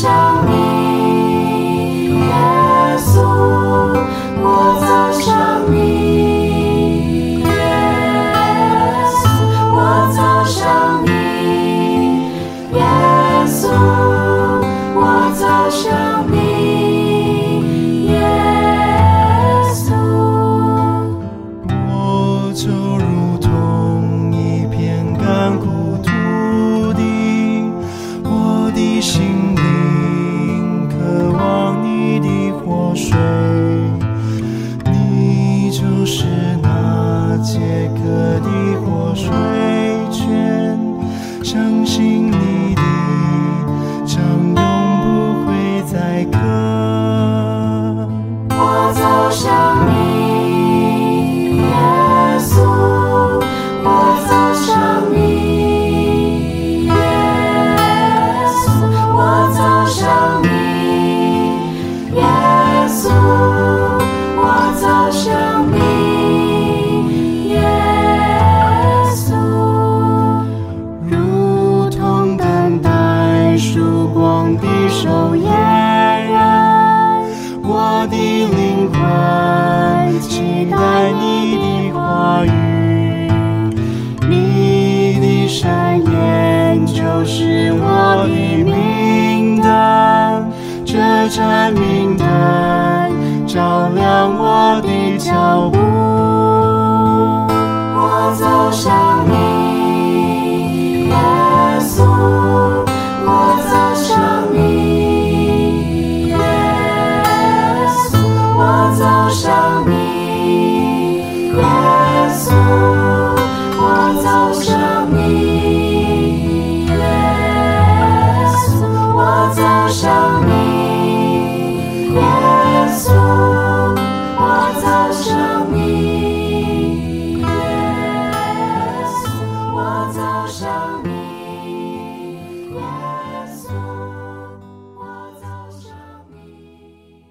show.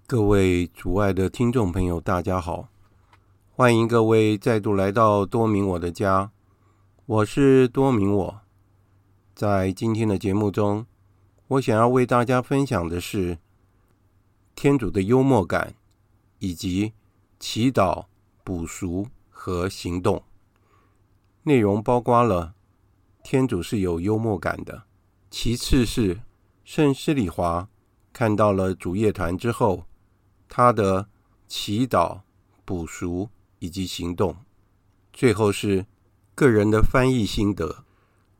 各位主爱的听众朋友，大家好！欢迎各位再度来到多明我的家，我是多明我。在今天的节目中，我想要为大家分享的是天主的幽默感，以及祈祷、补赎和行动。内容包括了天主是有幽默感的，其次是圣施礼华看到了主业团之后，他的祈祷、补赎以及行动，最后是个人的翻译心得。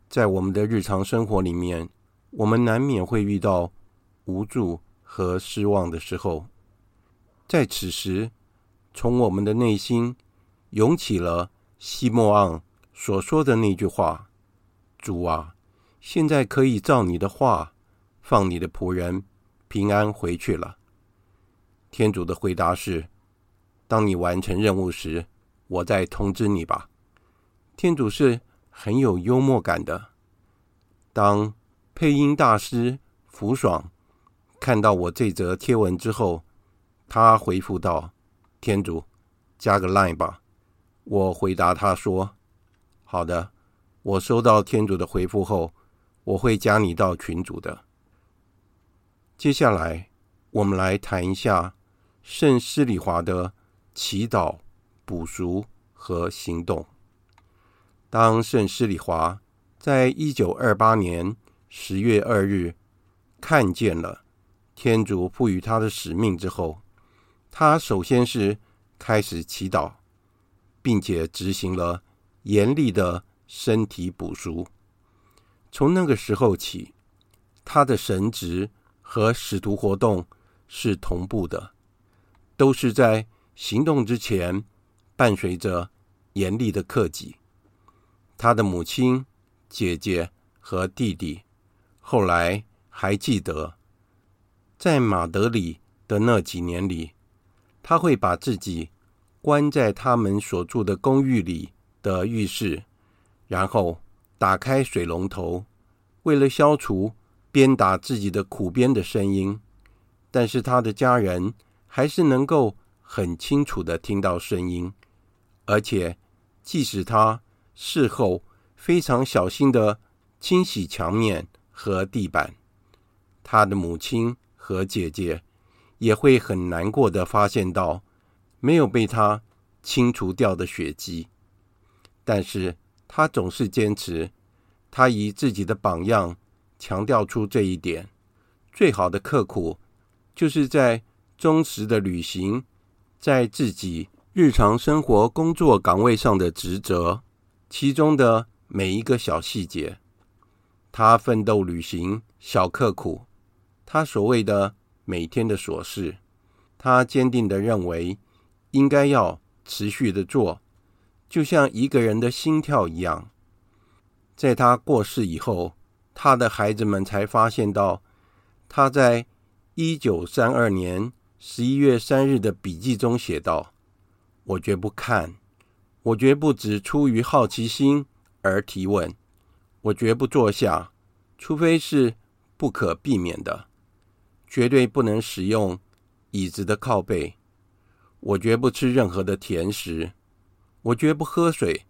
在我们的日常生活里面，我们难免会遇到无助和失望的时候，在此时，从我们的内心涌起了西莫盎所说的那句话：“主啊，现在可以照你的话，放你的仆人平安回去了。”天主的回答是：“当你完成任务时，我再通知你吧。”天主是很有幽默感的。当配音大师福爽看到我这则贴文之后，他回复道：“天主，加个 line 吧。”我回答他说：“好的，我收到天主的回复后，我会加你到群组的。”接下来，我们来谈一下圣施礼华的祈祷、补赎和行动。当圣施礼华在一九二八年十月二日看见了天主赋予他的使命之后，他首先是开始祈祷，并且执行了严厉的身体补赎。从那个时候起，他的神职和使徒活动是同步的，都是在行动之前伴随着严厉的克己。他的母亲、姐姐和弟弟后来还记得，在马德里的那几年里，他会把自己关在他们所住的公寓里的浴室，然后打开水龙头，为了消除鞭打自己的苦鞭的声音，但是他的家人还是能够很清楚的听到声音，而且即使他事后非常小心的清洗墙面和地板，他的母亲和姐姐也会很难过的发现到没有被他清除掉的血迹，但是他总是坚持，他以自己的榜样。强调出这一点，最好的刻苦，就是在忠实的履行在自己日常生活工作岗位上的职责，其中的每一个小细节。他奋斗履行小刻苦，他所谓的每天的琐事，他坚定的认为应该要持续的做，就像一个人的心跳一样。在他过世以后，他的孩子们才发现到，他在一九三二年十一月三日的笔记中写道：“我绝不看，我绝不只出于好奇心而提问，我绝不坐下，除非是不可避免的，绝对不能使用椅子的靠背。我绝不吃任何的甜食，我绝不喝水，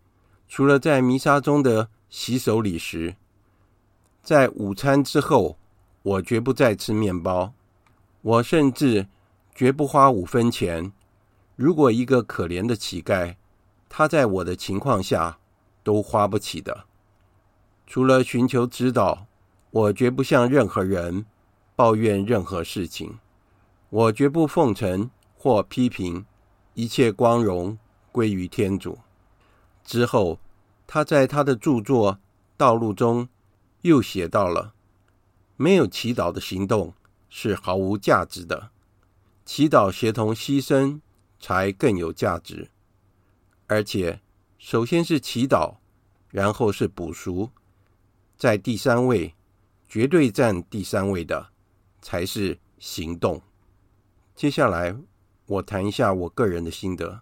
除了在弥撒中的洗手礼时，在午餐之后。”我绝不再吃面包，我甚至绝不花五分钱。如果一个可怜的乞丐，他在我的情况下都花不起的。除了寻求指导，我绝不向任何人抱怨任何事情。我绝不奉承或批评，一切光荣归于天主。之后，他在他的著作《道路》中又写到了。没有祈祷的行动是毫无价值的，祈祷协同牺牲才更有价值。而且，首先是祈祷，然后是补赎，在第三位，绝对占第三位的才是行动。接下来，我谈一下我个人的心得。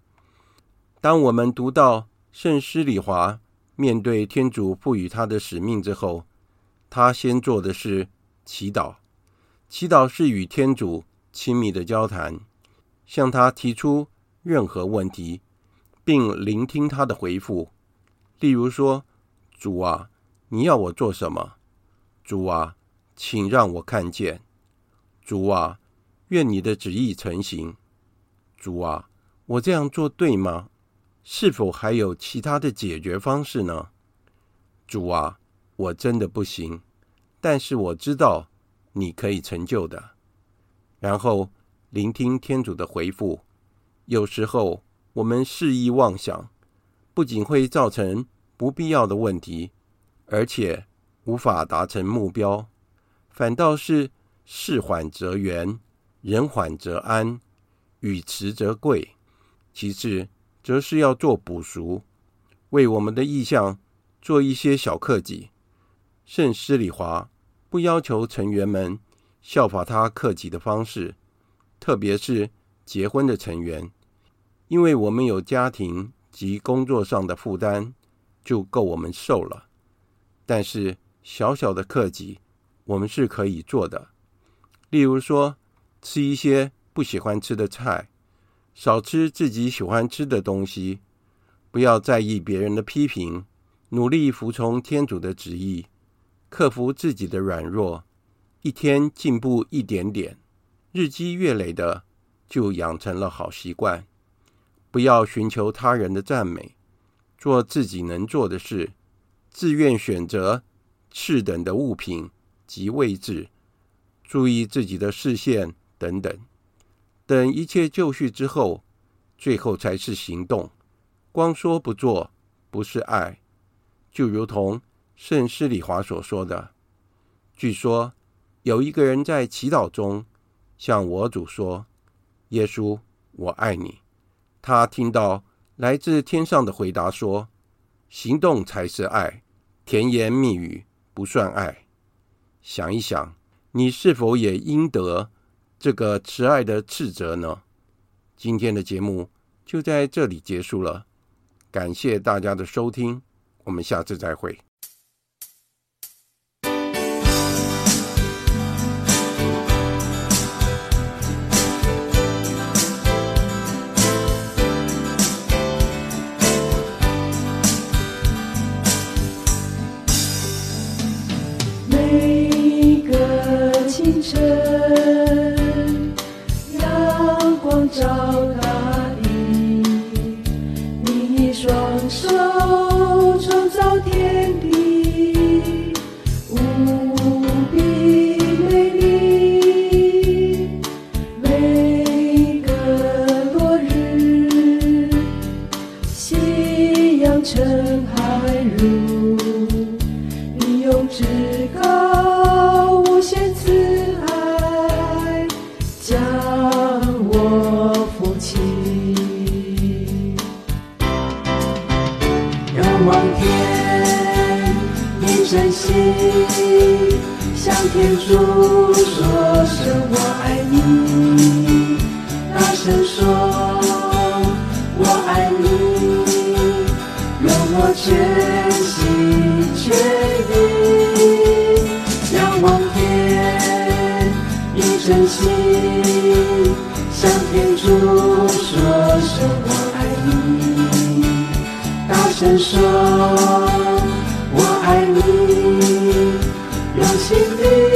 当我们读到圣施礼华面对天主赋予他的使命之后，他先做的是。祈祷，祈祷是与天主亲密的交谈，向他提出任何问题，并聆听他的回复。例如说：“主啊，你要我做什么？”“主啊，请让我看见。”“主啊，愿你的旨意成行。”“主啊，我这样做对吗？是否还有其他的解决方式呢？”“主啊，我真的不行。”但是我知道你可以成就的。然后聆听天主的回复。有时候我们肆意妄想，不仅会造成不必要的问题，而且无法达成目标，反倒是事缓则圆，人缓则安，语迟则贵。其次，则是要做补赎，为我们的意向做一些小克己。圣施礼华不要求成员们效法他克己的方式，特别是结婚的成员，因为我们有家庭及工作上的负担，就够我们受了。但是小小的克己，我们是可以做的。例如说，吃一些不喜欢吃的菜，少吃自己喜欢吃的东西，不要在意别人的批评，努力服从天主的旨意。克服自己的软弱，一天进步一点点，日积月累的就养成了好习惯。不要寻求他人的赞美，做自己能做的事，自愿选择次等的物品及位置，注意自己的视线等等。等一切就绪之后，最后才是行动。光说不做，不是爱。就如同。圣施礼华所说的，据说有一个人在祈祷中向我主说：“耶稣，我爱你。”他听到来自天上的回答说：“行动才是爱，甜言蜜语不算爱。”想一想，你是否也应得这个慈爱的斥责呢？今天的节目就在这里结束了，感谢大家的收听，我们下次再会。清晨，阳光照大地，你双手创造天地，无比美丽。每个落日，夕阳沉海如，你用。天主说声我爱你，大声说我爱你，让我全心全意仰望天，你真心向天主说声我爱你，大声说。心地。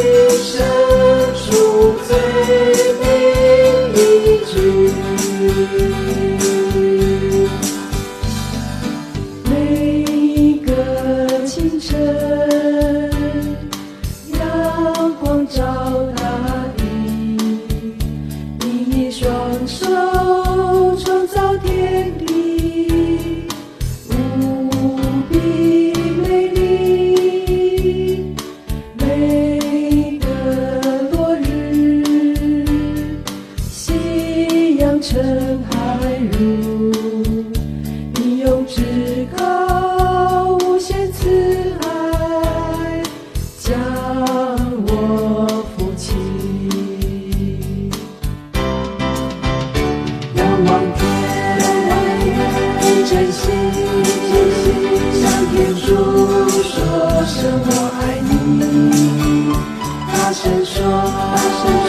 闪烁，大声说。